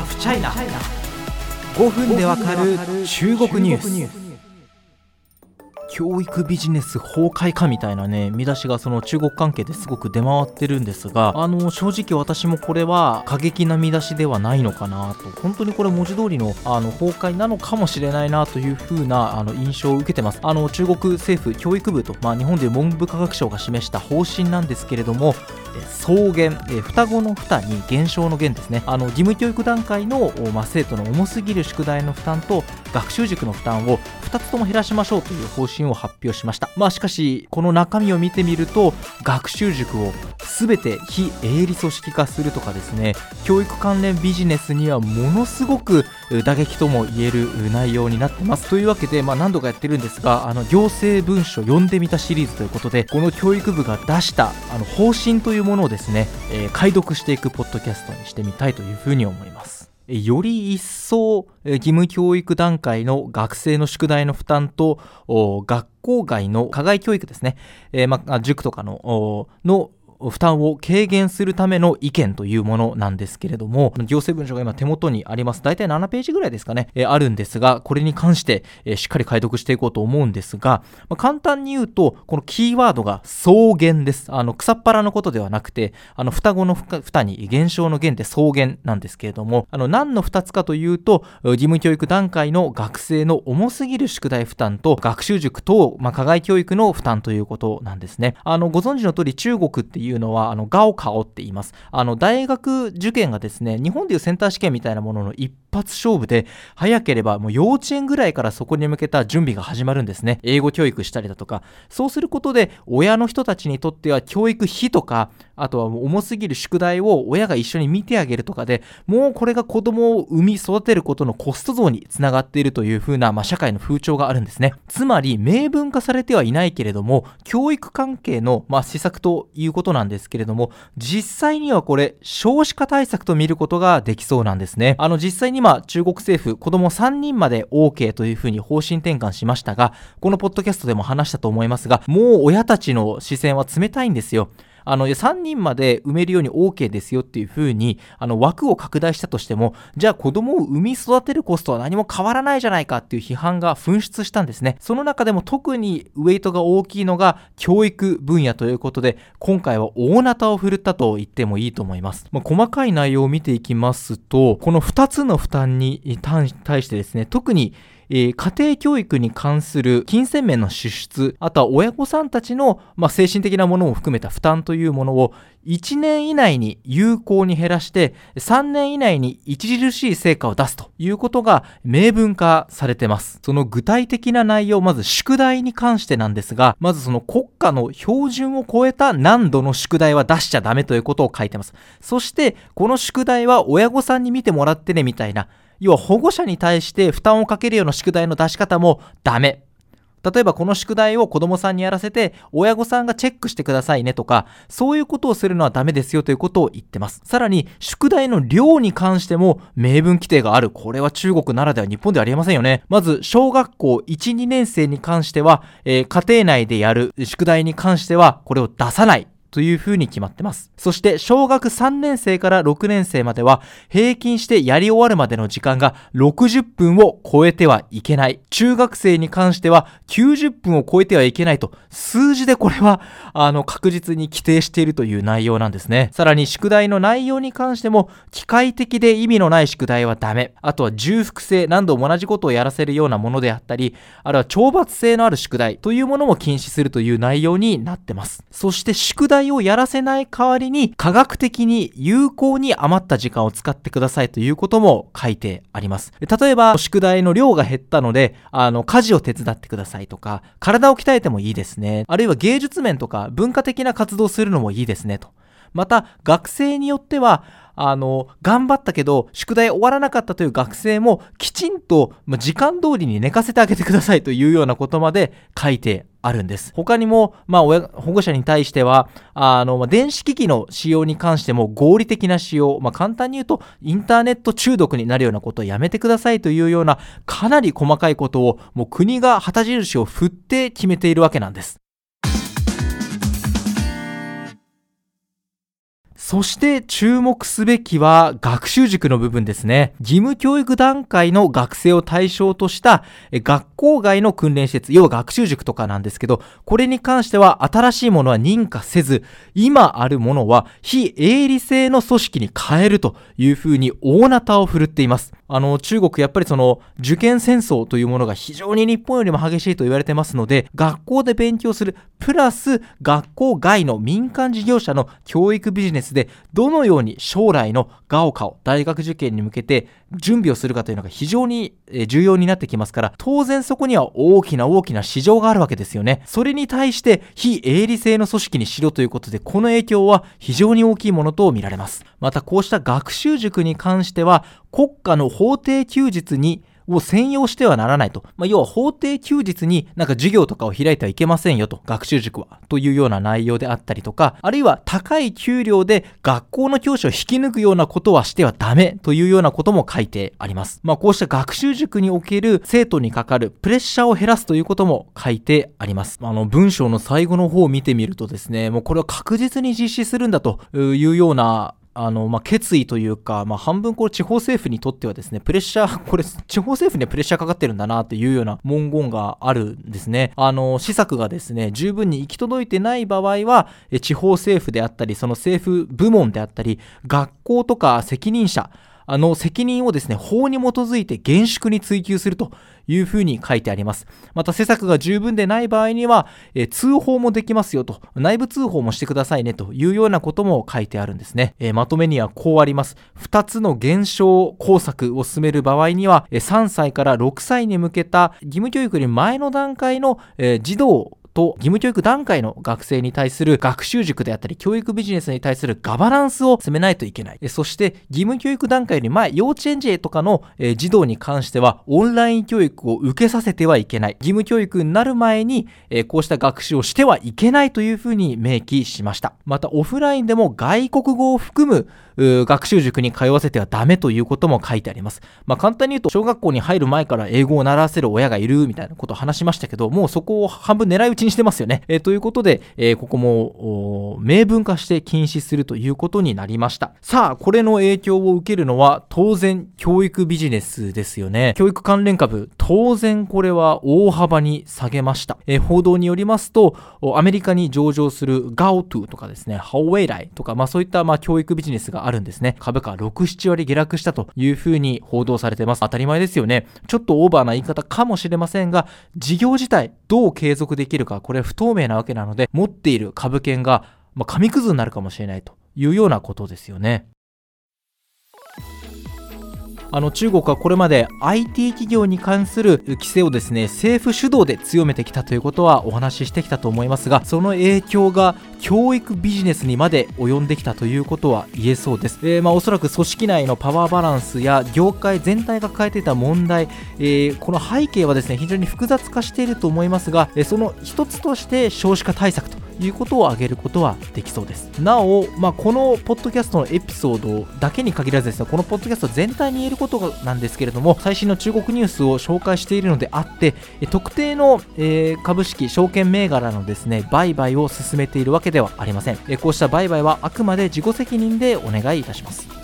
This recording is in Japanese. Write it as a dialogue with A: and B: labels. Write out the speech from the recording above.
A: ハフチャイナ5分でわかる中国ニュース。教育ビジネス崩壊かみたいなね見出しがその中国関係ですごく出回ってるんですがあの正直私もこれは過激な見出しではないのかなと。本当にこれ文字通りのあの崩壊なのかもしれないなという風なあの印象を受けてます。あの中国政府教育部と、まあ、日本で文部科学省が示した方針なんですけれども草減、え双子の負に減少の減ですね。あの義務教育段階の、まあ、生徒の重すぎる宿題の負担と学習塾の負担を2つとも減らしましょうという方針を発表しました。まあしかしこの中身を見てみると学習塾を全て非営利組織化するとかですね教育関連ビジネスにはものすごく打撃とも言える内容になってます。というわけで、まあ、何度かやってるんですがあの行政文書読んでみたシリーズということでこの教育部が出したあの方針というものものをですね、えー、解読していくポッドキャストにしてみたいというふうに思います。より一層義務教育段階の学生の宿題の負担と学校外の課外教育ですね、えー、まあ、塾とかのの負担を軽減するための意見というものなんですけれども、行政文書が今手元にあります。大体7ページぐらいですかね、え、あるんですが、これに関して、え、しっかり解読していこうと思うんですが、まあ、簡単に言うと、このキーワードが草原です。あの、草っ腹のことではなくて、あの、双子の負に減少の減で草原なんですけれども、あの、何の2つかというと、義務教育段階の学生の重すぎる宿題負担と、学習塾等、まあ、課外教育の負担ということなんですね。あの、ご存知の通り中国っていういうのは、あの、ガオカオって言います。あの、大学受験がですね、日本でいうセンター試験みたいなものの一発勝負で、早ければもう幼稚園ぐらいからそこに向けた準備が始まるんですね。英語教育したりだとか。そうすることで、親の人たちにとっては教育費とか、あとは重すぎる宿題を親が一緒に見てあげるとかで、もうこれが子供を産み育てることのコスト増につながっているという風な、まあ、社会の風潮があるんですね。つまり、明文化されてはいないけれども、教育関係の、まあ、施策ということなんですけれども、実際にはこれ、少子化対策と見ることができそうなんですね。あの、実際に今、中国政府、子供3人まで OK というふうに方針転換しましたが、このポッドキャストでも話したと思いますが、もう親たちの視線は冷たいんですよ。あの、3人まで埋めるように OK ですよっていう風に、あの、枠を拡大したとしても、じゃあ子供を産み育てるコストは何も変わらないじゃないかっていう批判が噴出したんですね。その中でも特にウェイトが大きいのが教育分野ということで、今回は大なたを振るったと言ってもいいと思います。まあ、細かい内容を見ていきますと、この2つの負担に対してですね、特にえー、家庭教育に関する金銭面の支出、あとは親御さんたちの、まあ、精神的なものも含めた負担というものを1年以内に有効に減らして3年以内に著しい成果を出すということが明文化されてます。その具体的な内容、まず宿題に関してなんですが、まずその国家の標準を超えた難度の宿題は出しちゃダメということを書いてます。そしてこの宿題は親御さんに見てもらってねみたいな要は保護者に対して負担をかけるような宿題の出し方もダメ。例えばこの宿題を子供さんにやらせて親御さんがチェックしてくださいねとかそういうことをするのはダメですよということを言ってます。さらに宿題の量に関しても明文規定がある。これは中国ならでは日本ではありえませんよね。まず小学校12年生に関しては、えー、家庭内でやる宿題に関してはこれを出さない。という風に決まってます。そして小学3年生から6年生までは平均してやり終わるまでの時間が60分を超えてはいけない。中学生に関しては90分を超えてはいけないと数字でこれはあの確実に規定しているという内容なんですね。さらに宿題の内容に関しても機械的で意味のない宿題はダメ。あとは重複性、何度も同じことをやらせるようなものであったり、あるいは懲罰性のある宿題というものも禁止するという内容になってます。そして宿題題をやらせない代わりに科学的に有効に余った時間を使ってくださいということも書いてあります。例えば、宿題の量が減ったので、あの、家事を手伝ってくださいとか、体を鍛えてもいいですね。あるいは芸術面とか文化的な活動をするのもいいですねと。また、学生によっては、あの、頑張ったけど、宿題終わらなかったという学生も、きちんと、ま、時間通りに寝かせてあげてくださいというようなことまで書いてあるんです。他にも、まあ、親、保護者に対しては、あの、ま、電子機器の使用に関しても合理的な使用、まあ、簡単に言うと、インターネット中毒になるようなことをやめてくださいというような、かなり細かいことを、もう国が旗印を振って決めているわけなんです。そして注目すべきは学習塾の部分ですね。義務教育段階の学生を対象とした学校外の訓練施設、要は学習塾とかなんですけど、これに関しては新しいものは認可せず、今あるものは非営利性の組織に変えるというふうに大なたを振るっています。あの、中国やっぱりその受験戦争というものが非常に日本よりも激しいと言われてますので、学校で勉強する、プラス学校外の民間事業者の教育ビジネスでどのように将来のガオカオ、大学受験に向けて準備をするかというのが非常に重要になってきますから、当然そこには大きな大きな市場があるわけですよね。それに対して非営利性の組織にしろということで、この影響は非常に大きいものと見られます。またこうした学習塾に関しては、国家の法定休日にを専用してはならないと。まあ、要は法定休日になんか授業とかを開いてはいけませんよと、学習塾は。というような内容であったりとか、あるいは高い給料で学校の教師を引き抜くようなことはしてはダメというようなことも書いてあります。まあ、こうした学習塾における生徒にかかるプレッシャーを減らすということも書いてあります。あの、文章の最後の方を見てみるとですね、もうこれは確実に実施するんだというようなあの、まあ、決意というか、まあ、半分これ地方政府にとってはですね、プレッシャー、これ、地方政府にはプレッシャーかかってるんだなっていうような文言があるんですね。あの、施策がですね、十分に行き届いてない場合は、地方政府であったり、その政府部門であったり、学校とか責任者、あの責任をですね、法に基づいて厳粛に追及するというふうに書いてあります。また施策が十分でない場合には、え通報もできますよと、内部通報もしてくださいねというようなことも書いてあるんですね。えまとめにはこうあります。2つの減少工作を進める場合には、3歳から6歳に向けた義務教育より前の段階の、え児童と義務教育段階の学生に対する学習塾であったり教育ビジネスに対するガバナンスを進めないといけない。そして義務教育段階より前、幼稚園児とかの児童に関してはオンライン教育を受けさせてはいけない。義務教育になる前にこうした学習をしてはいけないというふうに明記しました。またオフラインでも外国語を含む学習塾に通わせてはダメということも書いてあります。まあ簡単に言うと小学校に入る前から英語を習わせる親がいるみたいなことを話しましたけど、もうそこを半分狙い撃ちにしてますよね。えー、ということで、えー、ここも明文化して禁止するということになりました。さあ、これの影響を受けるのは当然教育ビジネスですよね。教育関連株、当然これは大幅に下げました。えー、報道によりますと、アメリカに上場する GAOTO とかですね、ハオウェイライとか、まあそういったまあ教育ビジネスがあるんですね。株価6、7割下落したというふうに報道されてます。当たり前ですよね。ちょっとオーバーな言い方かもしれませんが、事業自体どう継続できるか、これ不透明なわけなので、持っている株券が、まあ、紙くずになるかもしれないというようなことですよね。あの中国はこれまで IT 企業に関する規制をですね政府主導で強めてきたということはお話ししてきたと思いますがその影響が教育ビジネスにまで及んできたということは言えそうです、えー、まあ、おそらく組織内のパワーバランスや業界全体が抱えていた問題、えー、この背景はですね非常に複雑化していると思いますが、えその一つとして少子化対策ということを挙げることはできそうです。なお、まあ、このポッドキャストのエピソードだけに限らずですね、このポッドキャスト全体に言えることなんですけれども、最新の中国ニュースを紹介しているのであって、特定の、えー、株式、証券銘柄のですね、売買を進めているわけけではありません。こうした売買はあくまで自己責任でお願いいたします。